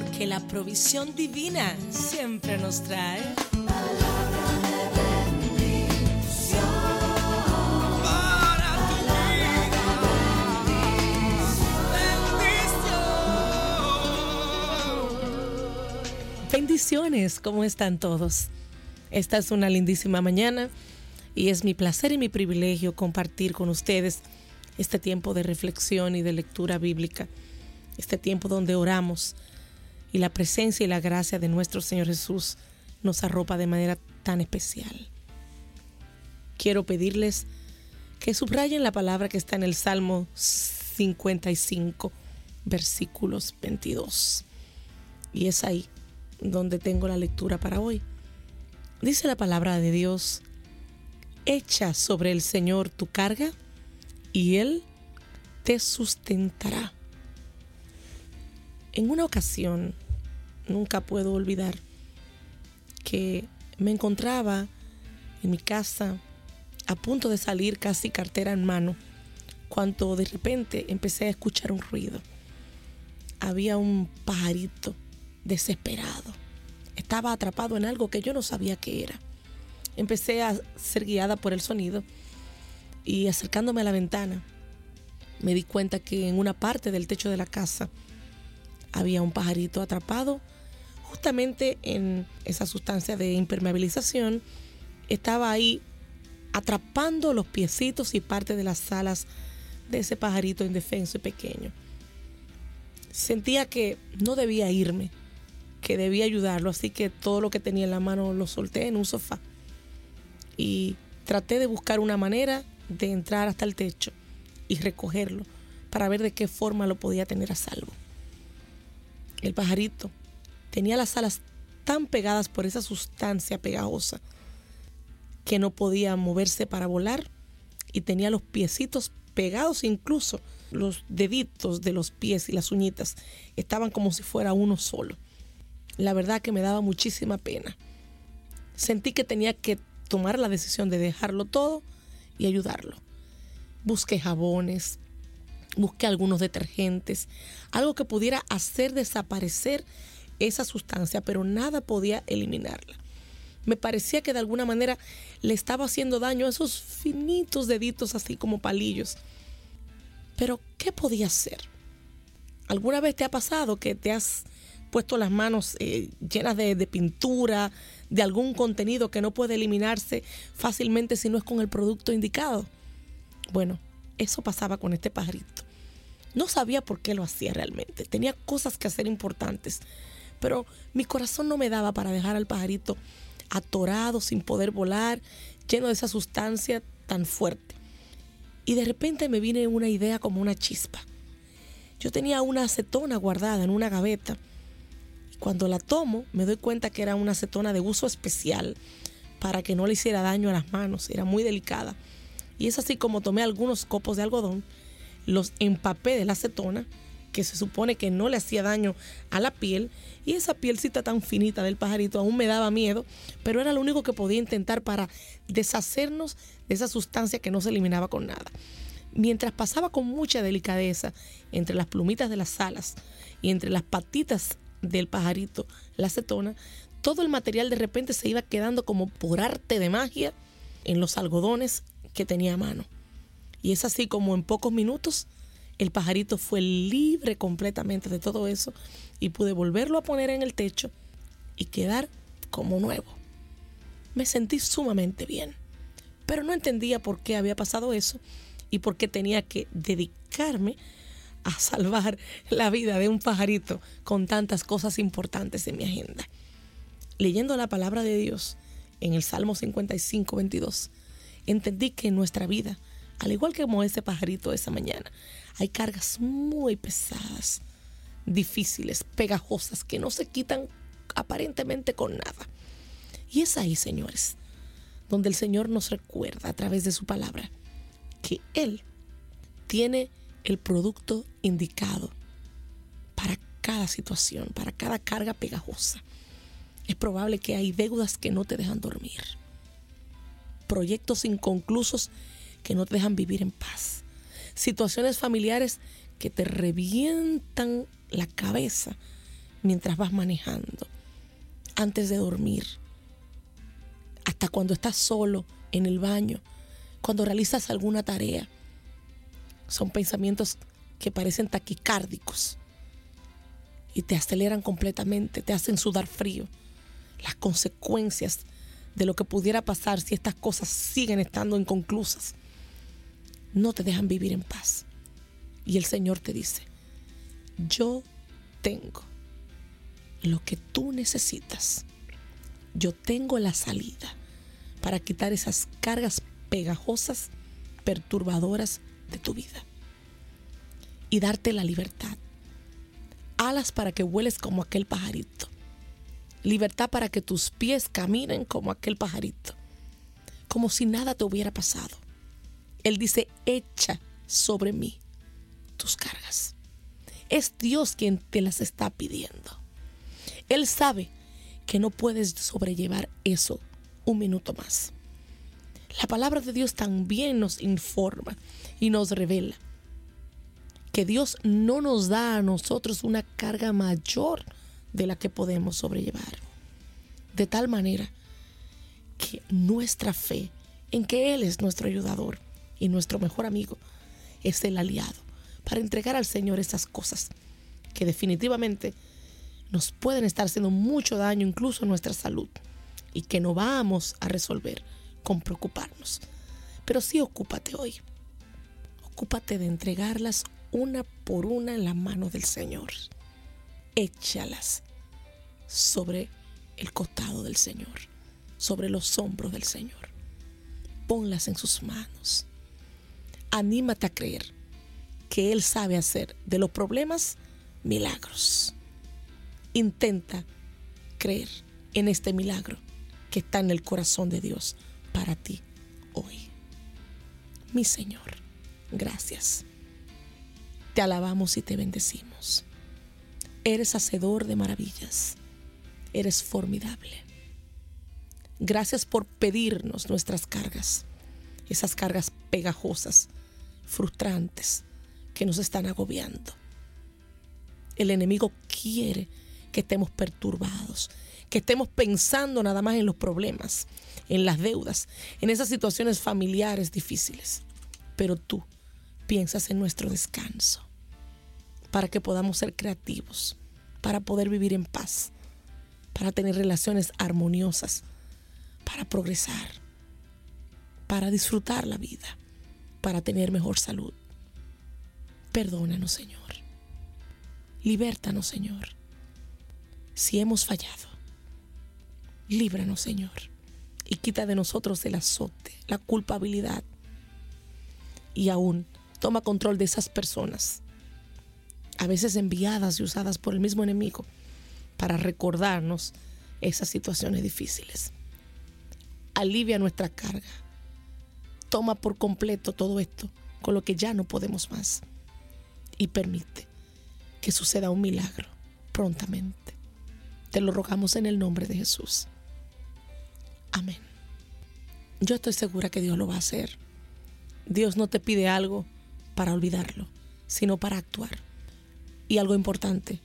porque la provisión divina siempre nos trae. Bendiciones, ¿cómo están todos? Esta es una lindísima mañana y es mi placer y mi privilegio compartir con ustedes este tiempo de reflexión y de lectura bíblica, este tiempo donde oramos y la presencia y la gracia de nuestro Señor Jesús nos arropa de manera tan especial. Quiero pedirles que subrayen la palabra que está en el Salmo 55, versículos 22. Y es ahí donde tengo la lectura para hoy. Dice la palabra de Dios, echa sobre el Señor tu carga y Él te sustentará. En una ocasión, nunca puedo olvidar que me encontraba en mi casa a punto de salir casi cartera en mano, cuando de repente empecé a escuchar un ruido. Había un pajarito desesperado. Estaba atrapado en algo que yo no sabía qué era. Empecé a ser guiada por el sonido y acercándome a la ventana me di cuenta que en una parte del techo de la casa había un pajarito atrapado justamente en esa sustancia de impermeabilización. Estaba ahí atrapando los piecitos y parte de las alas de ese pajarito indefenso y pequeño. Sentía que no debía irme, que debía ayudarlo, así que todo lo que tenía en la mano lo solté en un sofá. Y traté de buscar una manera de entrar hasta el techo y recogerlo para ver de qué forma lo podía tener a salvo. El pajarito tenía las alas tan pegadas por esa sustancia pegajosa que no podía moverse para volar y tenía los piecitos pegados incluso los deditos de los pies y las uñitas estaban como si fuera uno solo la verdad que me daba muchísima pena. Sentí que tenía que tomar la decisión de dejarlo todo y ayudarlo. Busqué jabones, busqué algunos detergentes, algo que pudiera hacer desaparecer esa sustancia, pero nada podía eliminarla. Me parecía que de alguna manera le estaba haciendo daño a esos finitos deditos así como palillos. Pero, ¿qué podía hacer? ¿Alguna vez te ha pasado que te has puesto las manos eh, llenas de, de, pintura, de algún contenido que no puede eliminarse fácilmente si no es con el producto indicado. Bueno, eso pasaba con este pajarito. No sabía por qué lo hacía realmente. Tenía cosas que hacer importantes. Pero mi corazón no me daba para dejar al pajarito atorado, sin poder volar, lleno de esa sustancia tan fuerte. Y de repente me vine una idea como una chispa. Yo tenía una acetona guardada en una gaveta cuando la tomo, me doy cuenta que era una acetona de uso especial para que no le hiciera daño a las manos, era muy delicada. Y es así como tomé algunos copos de algodón, los empapé de la acetona, que se supone que no le hacía daño a la piel, y esa pielcita tan finita del pajarito aún me daba miedo, pero era lo único que podía intentar para deshacernos de esa sustancia que no se eliminaba con nada. Mientras pasaba con mucha delicadeza entre las plumitas de las alas y entre las patitas del pajarito, la acetona, todo el material de repente se iba quedando como por arte de magia en los algodones que tenía a mano. Y es así como en pocos minutos el pajarito fue libre completamente de todo eso y pude volverlo a poner en el techo y quedar como nuevo. Me sentí sumamente bien, pero no entendía por qué había pasado eso y por qué tenía que dedicarme a salvar la vida de un pajarito con tantas cosas importantes en mi agenda. Leyendo la palabra de Dios en el Salmo 55, 22, entendí que en nuestra vida, al igual que como ese pajarito esa mañana, hay cargas muy pesadas, difíciles, pegajosas, que no se quitan aparentemente con nada. Y es ahí, señores, donde el Señor nos recuerda a través de su palabra que Él tiene el producto indicado para cada situación, para cada carga pegajosa. Es probable que hay deudas que no te dejan dormir, proyectos inconclusos que no te dejan vivir en paz, situaciones familiares que te revientan la cabeza mientras vas manejando, antes de dormir, hasta cuando estás solo en el baño, cuando realizas alguna tarea. Son pensamientos que parecen taquicárdicos y te aceleran completamente, te hacen sudar frío. Las consecuencias de lo que pudiera pasar si estas cosas siguen estando inconclusas no te dejan vivir en paz. Y el Señor te dice, yo tengo lo que tú necesitas. Yo tengo la salida para quitar esas cargas pegajosas, perturbadoras de tu vida. Y darte la libertad. Alas para que vueles como aquel pajarito. Libertad para que tus pies caminen como aquel pajarito. Como si nada te hubiera pasado. Él dice, echa sobre mí tus cargas. Es Dios quien te las está pidiendo. Él sabe que no puedes sobrellevar eso un minuto más. La palabra de Dios también nos informa y nos revela que Dios no nos da a nosotros una carga mayor de la que podemos sobrellevar. De tal manera que nuestra fe en que Él es nuestro ayudador y nuestro mejor amigo es el aliado para entregar al Señor esas cosas que definitivamente nos pueden estar haciendo mucho daño incluso a nuestra salud y que no vamos a resolver con preocuparnos. Pero sí ocúpate hoy. Ocúpate de entregarlas una por una en la mano del Señor. Échalas sobre el costado del Señor, sobre los hombros del Señor. Ponlas en sus manos. Anímate a creer que Él sabe hacer de los problemas milagros. Intenta creer en este milagro que está en el corazón de Dios para ti hoy. Mi Señor, gracias. Te alabamos y te bendecimos. Eres hacedor de maravillas. Eres formidable. Gracias por pedirnos nuestras cargas, esas cargas pegajosas, frustrantes, que nos están agobiando. El enemigo quiere que estemos perturbados, que estemos pensando nada más en los problemas, en las deudas, en esas situaciones familiares difíciles. Pero tú piensas en nuestro descanso, para que podamos ser creativos, para poder vivir en paz, para tener relaciones armoniosas, para progresar, para disfrutar la vida, para tener mejor salud. Perdónanos, Señor. Libértanos, Señor. Si hemos fallado, líbranos, Señor. Y quita de nosotros el azote, la culpabilidad. Y aún toma control de esas personas, a veces enviadas y usadas por el mismo enemigo, para recordarnos esas situaciones difíciles. Alivia nuestra carga. Toma por completo todo esto con lo que ya no podemos más y permite que suceda un milagro prontamente. Te lo rogamos en el nombre de Jesús. Amén. Yo estoy segura que Dios lo va a hacer. Dios no te pide algo para olvidarlo, sino para actuar. Y algo importante,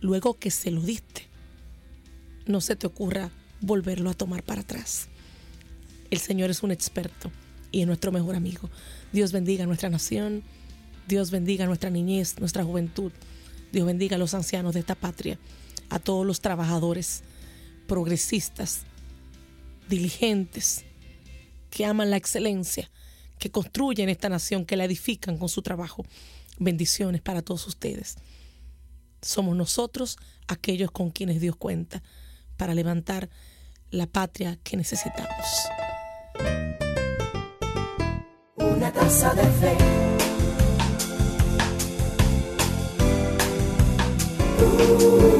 luego que se lo diste, no se te ocurra volverlo a tomar para atrás. El Señor es un experto y es nuestro mejor amigo. Dios bendiga a nuestra nación Dios bendiga a nuestra niñez, nuestra juventud. Dios bendiga a los ancianos de esta patria, a todos los trabajadores, progresistas, diligentes, que aman la excelencia, que construyen esta nación, que la edifican con su trabajo. Bendiciones para todos ustedes. Somos nosotros aquellos con quienes Dios cuenta para levantar la patria que necesitamos. Una taza de fe Ooh.